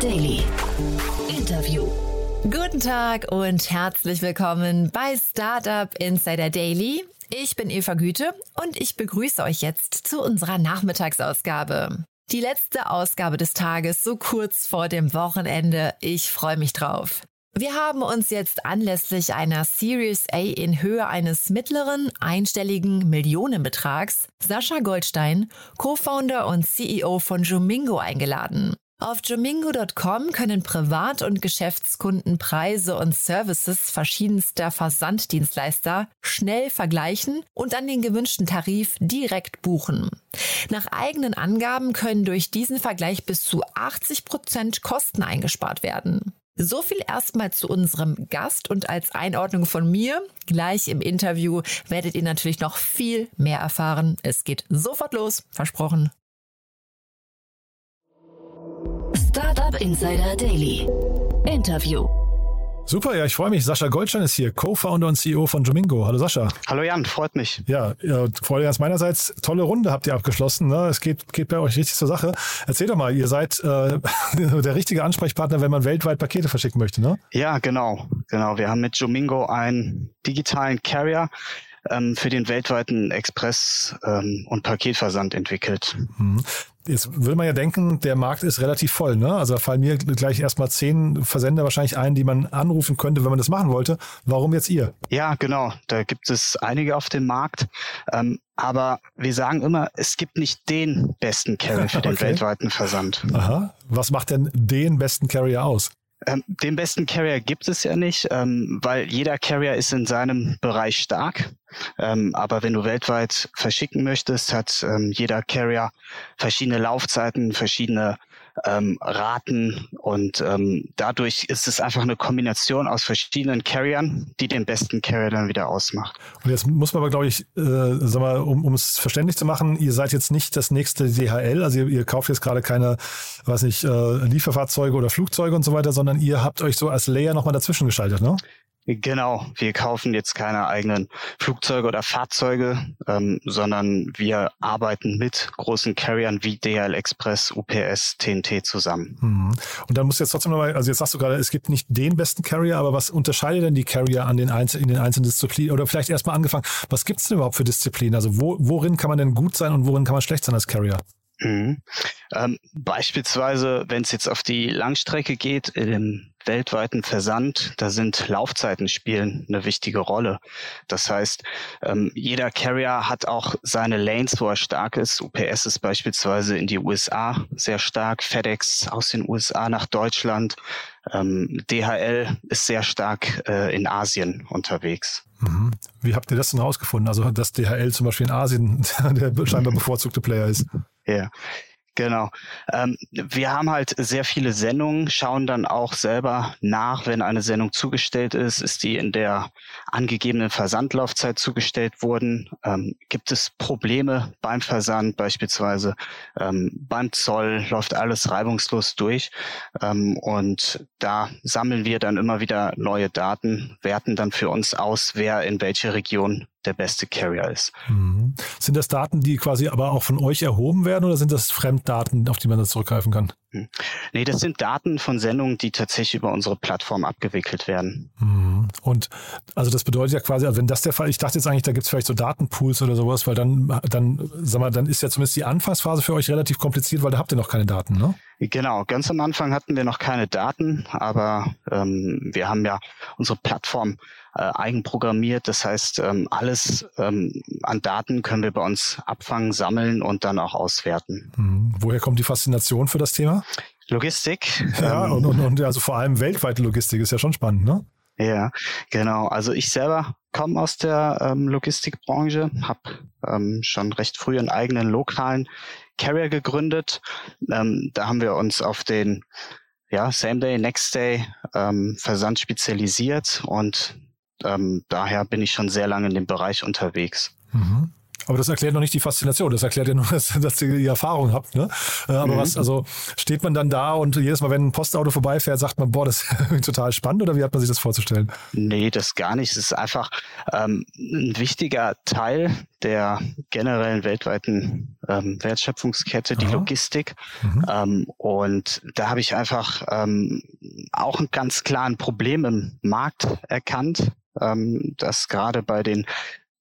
Daily. Interview. Guten Tag und herzlich willkommen bei Startup Insider Daily. Ich bin Eva Güte und ich begrüße euch jetzt zu unserer Nachmittagsausgabe. Die letzte Ausgabe des Tages so kurz vor dem Wochenende. Ich freue mich drauf. Wir haben uns jetzt anlässlich einer Series A in Höhe eines mittleren einstelligen Millionenbetrags Sascha Goldstein, Co-Founder und CEO von Jomingo eingeladen. Auf jomingo.com können Privat- und Geschäftskunden Preise und Services verschiedenster Versanddienstleister schnell vergleichen und an den gewünschten Tarif direkt buchen. Nach eigenen Angaben können durch diesen Vergleich bis zu 80 Prozent Kosten eingespart werden. So viel erstmal zu unserem Gast und als Einordnung von mir. Gleich im Interview werdet ihr natürlich noch viel mehr erfahren. Es geht sofort los, versprochen. Startup Insider Daily. Interview. Super, ja, ich freue mich. Sascha Goldstein ist hier, Co-Founder und CEO von Domingo. Hallo Sascha. Hallo Jan, freut mich. Ja, ja Freude ganz meinerseits. Tolle Runde habt ihr abgeschlossen. Ne? Es geht, geht bei euch richtig zur Sache. Erzähl doch mal, ihr seid äh, der richtige Ansprechpartner, wenn man weltweit Pakete verschicken möchte, ne? Ja, genau. Genau. Wir haben mit Domingo einen digitalen Carrier, ähm, für den weltweiten Express- ähm, und Paketversand entwickelt. Jetzt würde man ja denken, der Markt ist relativ voll. Ne? Also da fallen mir gleich erstmal zehn Versender wahrscheinlich ein, die man anrufen könnte, wenn man das machen wollte. Warum jetzt ihr? Ja, genau. Da gibt es einige auf dem Markt. Ähm, aber wir sagen immer, es gibt nicht den besten Carrier für den okay. weltweiten Versand. Aha. Was macht denn den besten Carrier aus? Ähm, den besten Carrier gibt es ja nicht, ähm, weil jeder Carrier ist in seinem Bereich stark. Ähm, aber wenn du weltweit verschicken möchtest, hat ähm, jeder Carrier verschiedene Laufzeiten, verschiedene ähm, Raten und ähm, dadurch ist es einfach eine Kombination aus verschiedenen Carriern, die den besten Carrier dann wieder ausmacht. Und jetzt muss man aber, glaube ich, äh, sag mal, um, es verständlich zu machen, ihr seid jetzt nicht das nächste DHL, also ihr, ihr kauft jetzt gerade keine, weiß nicht, äh, Lieferfahrzeuge oder Flugzeuge und so weiter, sondern ihr habt euch so als Layer nochmal dazwischen geschaltet, ne? Genau, wir kaufen jetzt keine eigenen Flugzeuge oder Fahrzeuge, ähm, sondern wir arbeiten mit großen Carriern wie DHL Express, UPS, TNT zusammen. Mhm. Und dann muss jetzt trotzdem nochmal, also jetzt sagst du gerade, es gibt nicht den besten Carrier, aber was unterscheidet denn die Carrier an den Einzel in den einzelnen Disziplinen? Oder vielleicht erstmal angefangen, was gibt es denn überhaupt für Disziplinen? Also wo, worin kann man denn gut sein und worin kann man schlecht sein als Carrier? Mhm. Ähm, beispielsweise, wenn es jetzt auf die Langstrecke geht, im weltweiten Versand, da sind Laufzeiten spielen eine wichtige Rolle. Das heißt, ähm, jeder Carrier hat auch seine Lanes, wo er stark ist. UPS ist beispielsweise in die USA sehr stark, FedEx aus den USA nach Deutschland, ähm, DHL ist sehr stark äh, in Asien unterwegs. Mhm. Wie habt ihr das denn herausgefunden? Also, dass DHL zum Beispiel in Asien der scheinbar bevorzugte Player ist? Ja, Genau. Ähm, wir haben halt sehr viele Sendungen, schauen dann auch selber nach, wenn eine Sendung zugestellt ist, ist die in der angegebenen Versandlaufzeit zugestellt worden. Ähm, gibt es Probleme beim Versand beispielsweise? Ähm, beim Zoll läuft alles reibungslos durch. Ähm, und da sammeln wir dann immer wieder neue Daten, werten dann für uns aus, wer in welche Region der beste Carrier ist. Mhm. Sind das Daten, die quasi aber auch von euch erhoben werden oder sind das Fremddaten, auf die man da zurückgreifen kann? Hm. Nee, das sind Daten von Sendungen, die tatsächlich über unsere Plattform abgewickelt werden. Mhm. Und also das bedeutet ja quasi, also wenn das der Fall, ich dachte jetzt eigentlich, da gibt es vielleicht so Datenpools oder sowas, weil dann, dann, sag mal, dann ist ja zumindest die Anfangsphase für euch relativ kompliziert, weil da habt ihr noch keine Daten, ne? Genau, ganz am Anfang hatten wir noch keine Daten, aber ähm, wir haben ja unsere Plattform äh, eigenprogrammiert. Das heißt, ähm, alles ähm, an Daten können wir bei uns abfangen, sammeln und dann auch auswerten. Mhm. Woher kommt die Faszination für das Thema? Logistik. Ja, ähm, und, und, und also vor allem weltweite Logistik ist ja schon spannend, ne? Ja, genau. Also ich selber komme aus der ähm, Logistikbranche, habe ähm, schon recht früh einen eigenen lokalen Carrier gegründet. Ähm, da haben wir uns auf den ja, Same Day, Next Day ähm, Versand spezialisiert und ähm, daher bin ich schon sehr lange in dem Bereich unterwegs. Mhm. Aber das erklärt noch nicht die Faszination. Das erklärt ja nur, dass, dass ihr die Erfahrung habt. Ne? Äh, aber mhm. was, also steht man dann da und jedes Mal, wenn ein Postauto vorbeifährt, sagt man, boah, das ist total spannend oder wie hat man sich das vorzustellen? Nee, das gar nicht. Es ist einfach ähm, ein wichtiger Teil der generellen weltweiten ähm, Wertschöpfungskette, die Aha. Logistik. Mhm. Ähm, und da habe ich einfach ähm, auch ein ganz klaren Problem im Markt erkannt, ähm, dass gerade bei den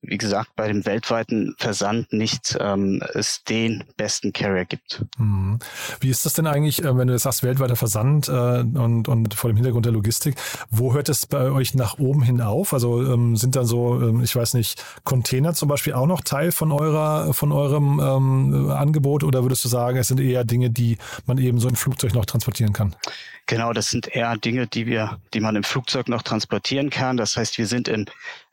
wie gesagt, bei dem weltweiten Versand nicht ähm, es den besten Carrier gibt. Mhm. Wie ist das denn eigentlich, äh, wenn du jetzt sagst, weltweiter Versand äh, und, und vor dem Hintergrund der Logistik, wo hört es bei euch nach oben hin auf? Also ähm, sind dann so, ähm, ich weiß nicht, Container zum Beispiel auch noch Teil von eurer, von eurem ähm, Angebot oder würdest du sagen, es sind eher Dinge, die man eben so im Flugzeug noch transportieren kann? Genau, das sind eher Dinge, die wir, die man im Flugzeug noch transportieren kann. Das heißt, wir sind im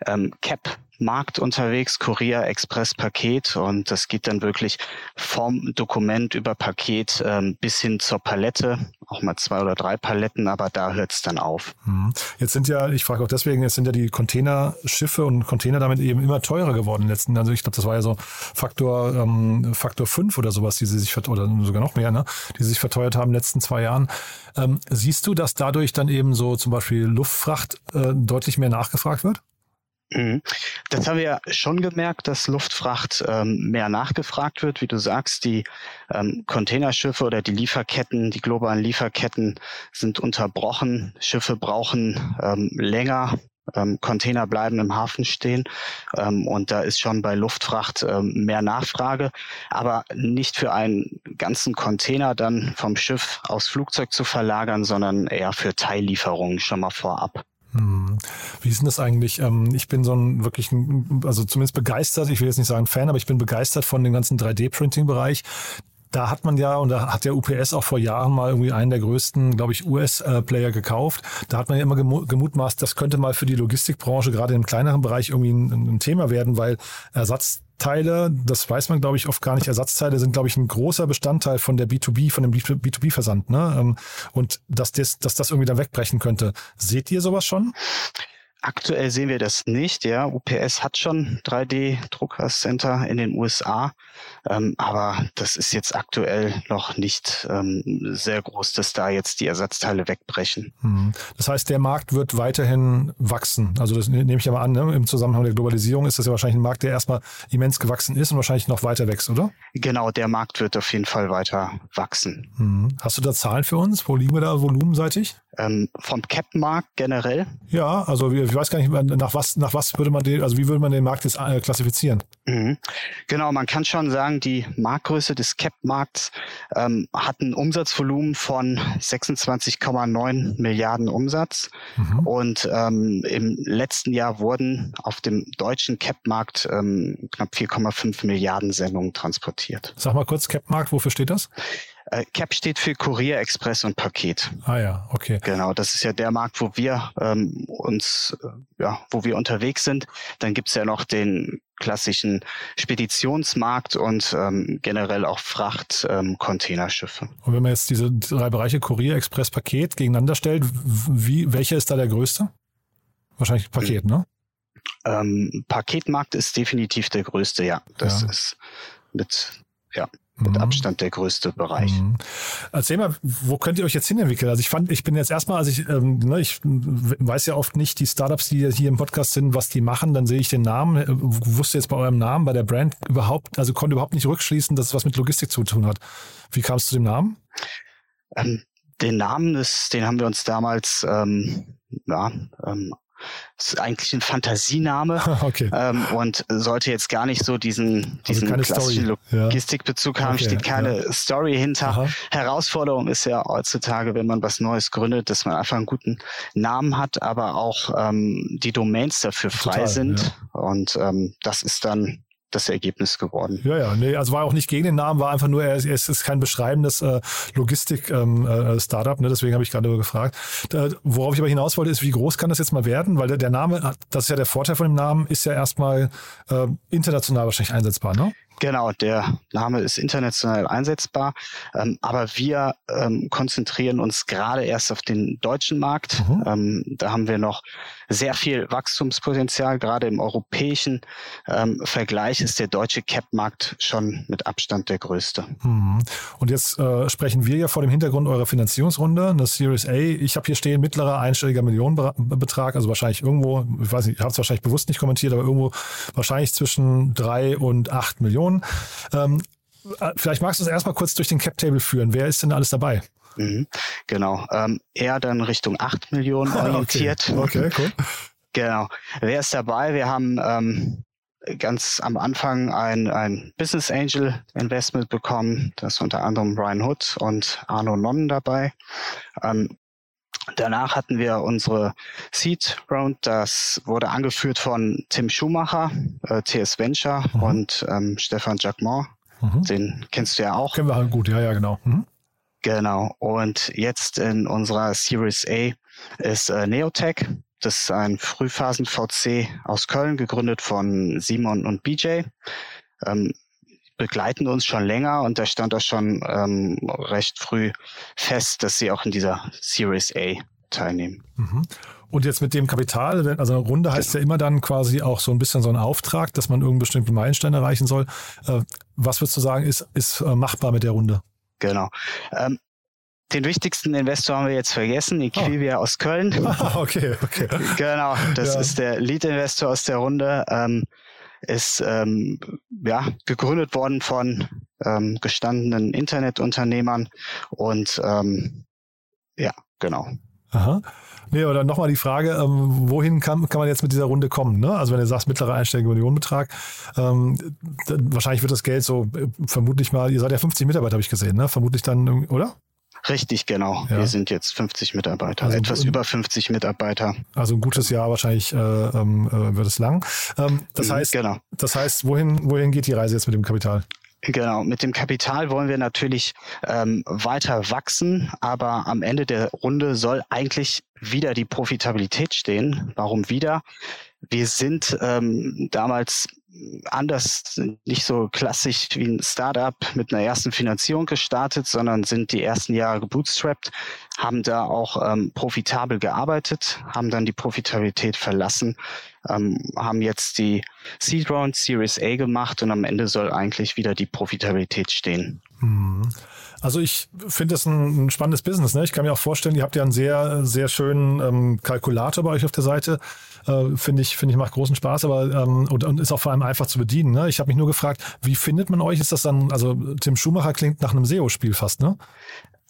ähm, Cap Markt unterwegs, Kurier, Express, Paket und das geht dann wirklich vom Dokument über Paket ähm, bis hin zur Palette, auch mal zwei oder drei Paletten, aber da hört es dann auf. Mhm. Jetzt sind ja, ich frage auch deswegen, jetzt sind ja die Containerschiffe und Container damit eben immer teurer geworden letzten. Also ich glaube, das war ja so Faktor ähm, Faktor 5 oder sowas, die sie sich oder sogar noch mehr, ne, die sich verteuert haben in den letzten zwei Jahren. Ähm, siehst du, dass dadurch dann eben so zum Beispiel Luftfracht äh, deutlich mehr nachgefragt wird? Mhm. Das haben wir schon gemerkt, dass Luftfracht ähm, mehr nachgefragt wird. Wie du sagst, die ähm, Containerschiffe oder die Lieferketten, die globalen Lieferketten sind unterbrochen. Schiffe brauchen ähm, länger. Ähm, Container bleiben im Hafen stehen ähm, und da ist schon bei Luftfracht ähm, mehr Nachfrage, aber nicht für einen ganzen Container dann vom Schiff aufs Flugzeug zu verlagern, sondern eher für Teillieferungen schon mal vorab. Hm. Wie ist denn das eigentlich? Ähm, ich bin so ein wirklich, also zumindest begeistert, ich will jetzt nicht sagen Fan, aber ich bin begeistert von dem ganzen 3D-Printing-Bereich. Da hat man ja, und da hat der UPS auch vor Jahren mal irgendwie einen der größten, glaube ich, US-Player gekauft. Da hat man ja immer gemutmaßt, das könnte mal für die Logistikbranche gerade im kleineren Bereich irgendwie ein, Thema werden, weil Ersatzteile, das weiß man, glaube ich, oft gar nicht. Ersatzteile sind, glaube ich, ein großer Bestandteil von der B2B, von dem B2B-Versand. Ne? Ähm, und dass das, dass das irgendwie dann wegbrechen könnte. Seht ihr sowas schon? Aktuell sehen wir das nicht. Ja, UPS hat schon 3D-Druckercenter in den USA, ähm, aber das ist jetzt aktuell noch nicht ähm, sehr groß, dass da jetzt die Ersatzteile wegbrechen. Hm. Das heißt, der Markt wird weiterhin wachsen. Also das nehme ich ja mal an. Ne? Im Zusammenhang der Globalisierung ist das ja wahrscheinlich ein Markt, der erstmal immens gewachsen ist und wahrscheinlich noch weiter wächst, oder? Genau, der Markt wird auf jeden Fall weiter wachsen. Hm. Hast du da Zahlen für uns? Wo liegen wir da volumenseitig? Ähm, vom Cap-Markt generell? Ja, also ich weiß gar nicht, nach was, nach was würde man den, also wie würde man den Markt jetzt äh, klassifizieren? Mhm. Genau, man kann schon sagen, die Marktgröße des Cap-Markts ähm, hat ein Umsatzvolumen von 26,9 Milliarden Umsatz. Mhm. Und ähm, im letzten Jahr wurden auf dem deutschen Cap-Markt ähm, knapp 4,5 Milliarden Sendungen transportiert. Sag mal kurz, Cap-Markt, wofür steht das? Äh, CAP steht für Kurier, Express und Paket. Ah ja, okay. Genau, das ist ja der Markt, wo wir ähm, uns, äh, ja, wo wir unterwegs sind. Dann gibt's ja noch den klassischen Speditionsmarkt und ähm, generell auch Fracht, ähm, Containerschiffe. Und wenn man jetzt diese drei Bereiche Kurier, Express, Paket gegeneinander stellt, wie, welcher ist da der größte? Wahrscheinlich Paket, ne? Ähm, Paketmarkt ist definitiv der größte, ja. Das ja. ist mit, ja mit mhm. Abstand der größte Bereich. Mhm. Erzähl mal, wo könnt ihr euch jetzt hinentwickeln? Also ich fand, ich bin jetzt erstmal, also ich, ähm, ne, ich weiß ja oft nicht, die Startups, die hier im Podcast sind, was die machen, dann sehe ich den Namen, äh, wusste jetzt bei eurem Namen, bei der Brand überhaupt, also konnte überhaupt nicht rückschließen, dass es was mit Logistik zu tun hat. Wie kam es zu dem Namen? Ähm, den Namen ist, den haben wir uns damals ähm, ja, ähm, ist eigentlich ein Fantasiename okay. ähm, und sollte jetzt gar nicht so diesen, also diesen also klassischen Logistikbezug haben, okay, steht keine ja. Story hinter. Aha. Herausforderung ist ja heutzutage, wenn man was Neues gründet, dass man einfach einen guten Namen hat, aber auch ähm, die Domains dafür frei Total, sind. Ja. Und ähm, das ist dann das Ergebnis geworden. Ja, ja, nee, also war auch nicht gegen den Namen, war einfach nur, es ist kein beschreibendes äh, Logistik-Startup, ähm, äh, ne, deswegen habe ich gerade gefragt. Da, worauf ich aber hinaus wollte, ist, wie groß kann das jetzt mal werden? Weil der, der Name, das ist ja der Vorteil von dem Namen, ist ja erstmal äh, international wahrscheinlich einsetzbar, ne? Genau, der Name ist international einsetzbar, ähm, aber wir ähm, konzentrieren uns gerade erst auf den deutschen Markt. Mhm. Ähm, da haben wir noch sehr viel Wachstumspotenzial. Gerade im europäischen ähm, Vergleich ist der deutsche Cap-Markt schon mit Abstand der größte. Mhm. Und jetzt äh, sprechen wir ja vor dem Hintergrund eurer Finanzierungsrunde, eine Series A. Ich habe hier stehen mittlerer einstelliger Millionenbetrag, also wahrscheinlich irgendwo, ich weiß nicht, ich habe es wahrscheinlich bewusst nicht kommentiert, aber irgendwo wahrscheinlich zwischen drei und acht Millionen. Ähm, äh, vielleicht magst du es erstmal kurz durch den Cap-Table führen. Wer ist denn alles dabei? Mhm, genau. Ähm, eher dann Richtung 8 Millionen orientiert. okay. okay, cool. Genau. Wer ist dabei? Wir haben ähm, ganz am Anfang ein, ein Business Angel Investment bekommen. Das ist unter anderem Brian Hood und Arno Nonnen dabei. Ähm, Danach hatten wir unsere Seed Round, das wurde angeführt von Tim Schumacher, äh, TS Venture mhm. und ähm, Stefan Jacquemont. Mhm. Den kennst du ja auch. Kennen wir halt gut, ja, ja, genau. Mhm. Genau. Und jetzt in unserer Series A ist äh, Neotech. Das ist ein Frühphasen-VC aus Köln, gegründet von Simon und BJ. Ähm, begleiten uns schon länger und da stand auch schon ähm, recht früh fest, dass sie auch in dieser Series A teilnehmen. Mhm. Und jetzt mit dem Kapital, also eine Runde heißt ja immer dann quasi auch so ein bisschen so ein Auftrag, dass man irgendeinen bestimmten Meilenstein erreichen soll. Äh, was würdest du sagen, ist, ist äh, machbar mit der Runde? Genau. Ähm, den wichtigsten Investor haben wir jetzt vergessen, Equivia oh. aus Köln. Ah, okay, okay. Genau, das ja. ist der Lead-Investor aus der Runde. Ähm, ist ähm, ja gegründet worden von ähm, gestandenen Internetunternehmern und ähm, ja, genau. Aha. Nee, aber nochmal die Frage, ähm, wohin kann, kann man jetzt mit dieser Runde kommen? Ne? Also wenn du sagst, mittlerer einstelliger Millionenbetrag, ähm, wahrscheinlich wird das Geld so, äh, vermutlich mal, ihr seid ja 50 Mitarbeiter, habe ich gesehen, ne? Vermutlich dann, oder? Richtig, genau. Ja. Wir sind jetzt 50 Mitarbeiter, also etwas über 50 Mitarbeiter. Also ein gutes Jahr wahrscheinlich äh, ähm, äh, wird es lang. Ähm, das mhm, heißt, genau. das heißt, wohin, wohin geht die Reise jetzt mit dem Kapital? Genau, mit dem Kapital wollen wir natürlich ähm, weiter wachsen, aber am Ende der Runde soll eigentlich wieder die Profitabilität stehen. Warum wieder? Wir sind ähm, damals anders, nicht so klassisch wie ein Startup mit einer ersten Finanzierung gestartet, sondern sind die ersten Jahre gebootstrapped, haben da auch ähm, profitabel gearbeitet, haben dann die Profitabilität verlassen, ähm, haben jetzt die Seed Round Series A gemacht und am Ende soll eigentlich wieder die Profitabilität stehen. Mhm. Also ich finde das ein, ein, spannendes Business. Ne? Ich kann mir auch vorstellen, ihr habt ja einen sehr, sehr schönen ähm, Kalkulator bei euch auf der Seite. Äh, finde ich, finde ich macht großen Spaß, aber ähm, und, und, ist auch vor allem einfach zu bedienen. Ne? Ich habe mich nur gefragt, wie findet man euch? Ist das dann, also Tim Schumacher klingt nach einem SEO-Spiel fast, ne?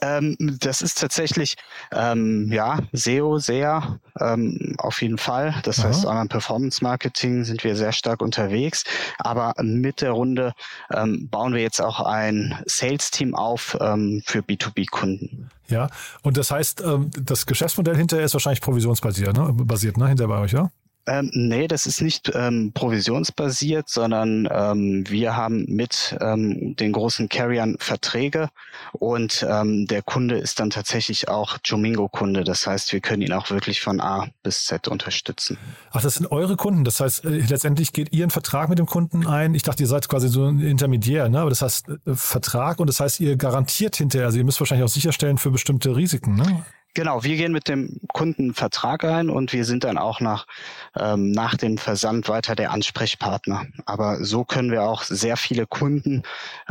Ähm, das ist tatsächlich, ähm, ja, SEO sehr, ähm, auf jeden Fall. Das Aha. heißt, an Performance Marketing sind wir sehr stark unterwegs. Aber mit der Runde ähm, bauen wir jetzt auch ein Sales-Team auf ähm, für B2B-Kunden. Ja, und das heißt, ähm, das Geschäftsmodell hinterher ist wahrscheinlich provisionsbasiert, ne? Basiert, ne? Hinter bei euch, ja? Ähm, nee, das ist nicht ähm, provisionsbasiert, sondern ähm, wir haben mit ähm, den großen Carriern Verträge und ähm, der Kunde ist dann tatsächlich auch Jomingo-Kunde. Das heißt, wir können ihn auch wirklich von A bis Z unterstützen. Ach, das sind eure Kunden. Das heißt, äh, letztendlich geht ihr einen Vertrag mit dem Kunden ein. Ich dachte, ihr seid quasi so ein Intermediär, ne? Aber das heißt äh, Vertrag und das heißt, ihr garantiert hinterher, also ihr müsst wahrscheinlich auch sicherstellen für bestimmte Risiken, ne? Genau, wir gehen mit dem Kunden Vertrag ein und wir sind dann auch nach, ähm, nach dem Versand weiter der Ansprechpartner. Aber so können wir auch sehr viele Kunden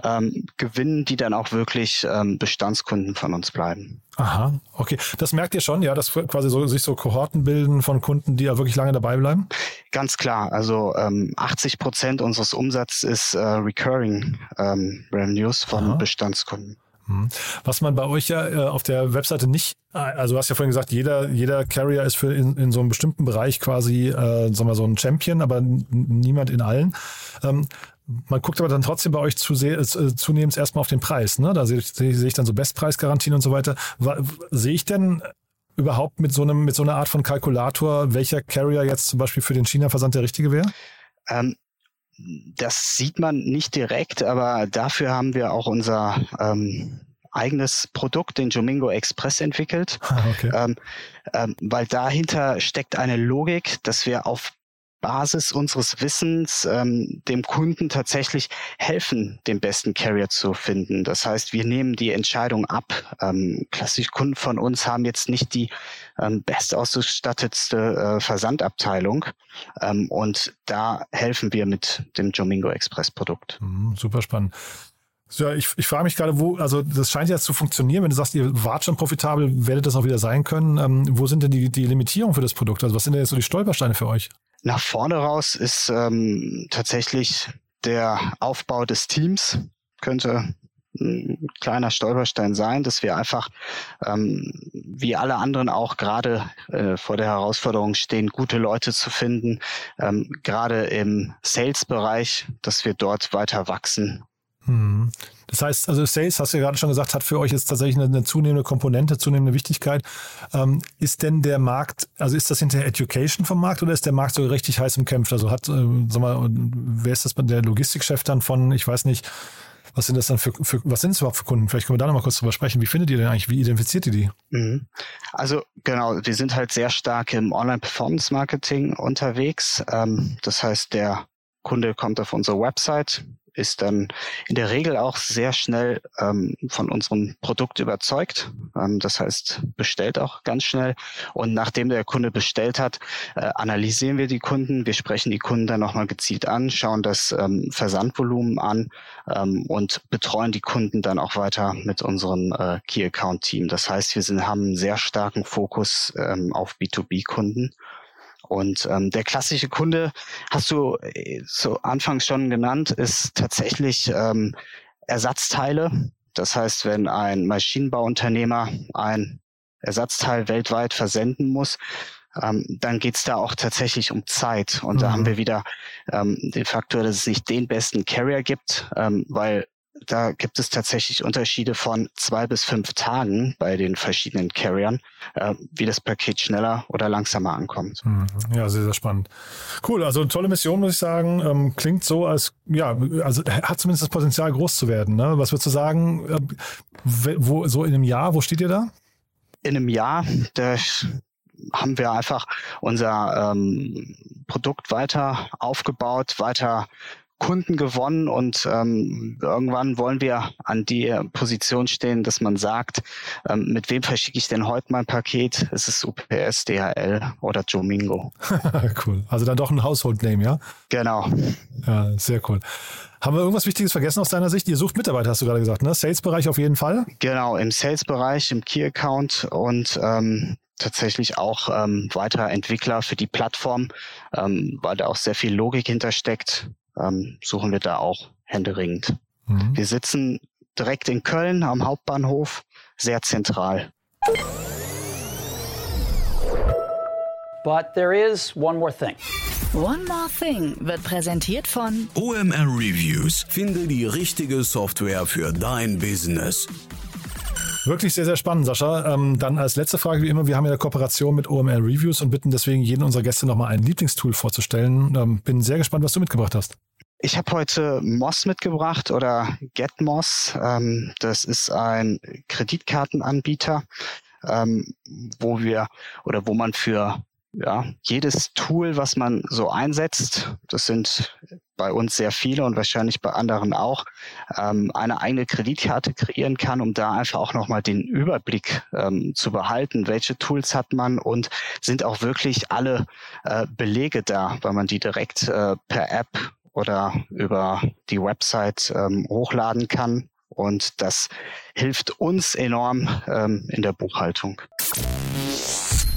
ähm, gewinnen, die dann auch wirklich ähm, Bestandskunden von uns bleiben. Aha, okay. Das merkt ihr schon, ja, dass quasi so, sich so Kohorten bilden von Kunden, die ja wirklich lange dabei bleiben? Ganz klar. Also ähm, 80 Prozent unseres Umsatzes ist äh, Recurring ähm, Revenues von Aha. Bestandskunden. Mhm. Was man bei euch ja äh, auf der Webseite nicht, äh, also du hast ja vorhin gesagt, jeder, jeder Carrier ist für in, in so einem bestimmten Bereich quasi, äh, sagen wir so ein Champion, aber niemand in allen. Ähm, man guckt aber dann trotzdem bei euch zu sehr, äh, zunehmend erstmal auf den Preis. Ne? Da sehe ich, sehe ich dann so Bestpreisgarantien und so weiter. Sehe ich denn überhaupt mit so einem, mit so einer Art von Kalkulator, welcher Carrier jetzt zum Beispiel für den China-Versand der richtige wäre? Ähm, das sieht man nicht direkt, aber dafür haben wir auch unser ähm, eigenes Produkt, den Jomingo Express, entwickelt. Ah, okay. Ähm, ähm, weil dahinter steckt eine Logik, dass wir auf Basis unseres Wissens ähm, dem Kunden tatsächlich helfen, den besten Carrier zu finden. Das heißt, wir nehmen die Entscheidung ab. Ähm, klassische Kunden von uns haben jetzt nicht die ähm, bestausgestattetste äh, Versandabteilung ähm, und da helfen wir mit dem Jomingo Express Produkt. Mhm, super spannend. Ja, ich, ich frage mich gerade, wo, also das scheint ja zu funktionieren. Wenn du sagst, ihr wart schon profitabel, werdet das auch wieder sein können. Ähm, wo sind denn die, die Limitierungen für das Produkt? Also was sind denn jetzt so die Stolpersteine für euch? Nach vorne raus ist ähm, tatsächlich der Aufbau des Teams, könnte ein kleiner Stolperstein sein, dass wir einfach, ähm, wie alle anderen auch gerade äh, vor der Herausforderung stehen, gute Leute zu finden, ähm, gerade im Sales-Bereich, dass wir dort weiter wachsen. Das heißt, also Sales, hast du ja gerade schon gesagt, hat für euch jetzt tatsächlich eine, eine zunehmende Komponente, zunehmende Wichtigkeit. Ähm, ist denn der Markt, also ist das hinter Education vom Markt oder ist der Markt so richtig heiß umkämpft? Also hat, äh, sag mal, wer ist das der Logistikchef dann von, ich weiß nicht, was sind das dann für, für was sind es überhaupt für Kunden? Vielleicht können wir da nochmal kurz drüber sprechen. Wie findet ihr denn eigentlich? Wie identifiziert ihr die? Mhm. Also genau, wir sind halt sehr stark im Online-Performance-Marketing unterwegs. Ähm, das heißt, der Kunde kommt auf unsere Website, ist dann in der Regel auch sehr schnell ähm, von unserem Produkt überzeugt. Ähm, das heißt, bestellt auch ganz schnell. Und nachdem der Kunde bestellt hat, äh, analysieren wir die Kunden. Wir sprechen die Kunden dann nochmal gezielt an, schauen das ähm, Versandvolumen an ähm, und betreuen die Kunden dann auch weiter mit unserem äh, Key Account Team. Das heißt, wir sind, haben einen sehr starken Fokus ähm, auf B2B-Kunden und ähm, der klassische Kunde, hast du äh, so anfangs schon genannt, ist tatsächlich ähm, Ersatzteile. Das heißt, wenn ein Maschinenbauunternehmer ein Ersatzteil weltweit versenden muss, ähm, dann geht's da auch tatsächlich um Zeit. Und mhm. da haben mhm. wir wieder ähm, den Faktor, dass es nicht den besten Carrier gibt, ähm, weil da gibt es tatsächlich Unterschiede von zwei bis fünf Tagen bei den verschiedenen Carriern, äh, wie das Paket schneller oder langsamer ankommt. Mhm. Ja, sehr, sehr spannend. Cool, also tolle Mission, muss ich sagen. Ähm, klingt so, als, ja, also hat zumindest das Potenzial, groß zu werden. Ne? Was würdest du sagen, äh, wo, so in einem Jahr, wo steht ihr da? In einem Jahr, da haben wir einfach unser ähm, Produkt weiter aufgebaut, weiter Kunden gewonnen und ähm, irgendwann wollen wir an die Position stehen, dass man sagt, ähm, mit wem verschicke ich denn heute mein Paket? Ist es UPS, DHL oder Jomingo? cool. Also dann doch ein Household Name, ja? Genau. Ja, sehr cool. Haben wir irgendwas Wichtiges vergessen aus deiner Sicht? Ihr sucht Mitarbeiter, hast du gerade gesagt, ne? Sales-Bereich auf jeden Fall? Genau, im Sales-Bereich, im Key-Account und ähm, tatsächlich auch ähm, weiter Entwickler für die Plattform, ähm, weil da auch sehr viel Logik hintersteckt ähm, suchen wir da auch händeringend. Mhm. Wir sitzen direkt in Köln am Hauptbahnhof, sehr zentral. But there is one more thing. One More Thing wird präsentiert von OMR Reviews. Finde die richtige Software für dein Business. Wirklich sehr, sehr spannend, Sascha. Ähm, dann als letzte Frage, wie immer, wir haben ja eine Kooperation mit OMR Reviews und bitten deswegen jeden unserer Gäste nochmal ein Lieblingstool vorzustellen. Ähm, bin sehr gespannt, was du mitgebracht hast. Ich habe heute Moss mitgebracht oder GetMoss. Ähm, das ist ein Kreditkartenanbieter, ähm, wo wir oder wo man für ja, jedes Tool, was man so einsetzt, das sind bei uns sehr viele und wahrscheinlich bei anderen auch, ähm, eine eigene Kreditkarte kreieren kann, um da einfach auch nochmal den Überblick ähm, zu behalten, welche Tools hat man und sind auch wirklich alle äh, Belege da, weil man die direkt äh, per App oder über die Website ähm, hochladen kann. Und das hilft uns enorm ähm, in der Buchhaltung.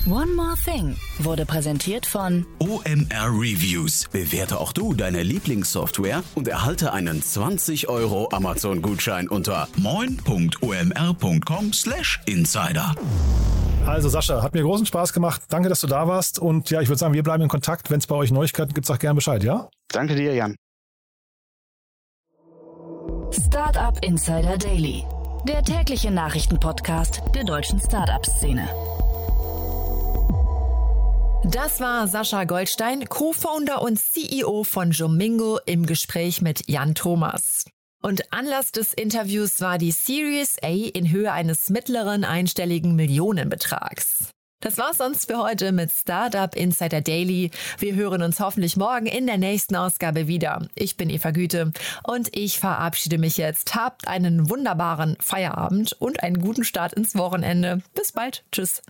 One More Thing wurde präsentiert von OMR Reviews. Bewerte auch du deine Lieblingssoftware und erhalte einen 20 Euro Amazon-Gutschein unter moin.omr.com/insider. Also Sascha, hat mir großen Spaß gemacht. Danke, dass du da warst. Und ja, ich würde sagen, wir bleiben in Kontakt. Wenn es bei euch Neuigkeiten gibt, sag gerne Bescheid, ja? Danke dir, Jan. Startup Insider Daily, der tägliche Nachrichtenpodcast der deutschen Startup-Szene. Das war Sascha Goldstein, Co-Founder und CEO von Jomingo im Gespräch mit Jan Thomas. Und Anlass des Interviews war die Series A in Höhe eines mittleren einstelligen Millionenbetrags. Das war's sonst für heute mit Startup Insider Daily. Wir hören uns hoffentlich morgen in der nächsten Ausgabe wieder. Ich bin Eva Güte und ich verabschiede mich jetzt. Habt einen wunderbaren Feierabend und einen guten Start ins Wochenende. Bis bald. Tschüss.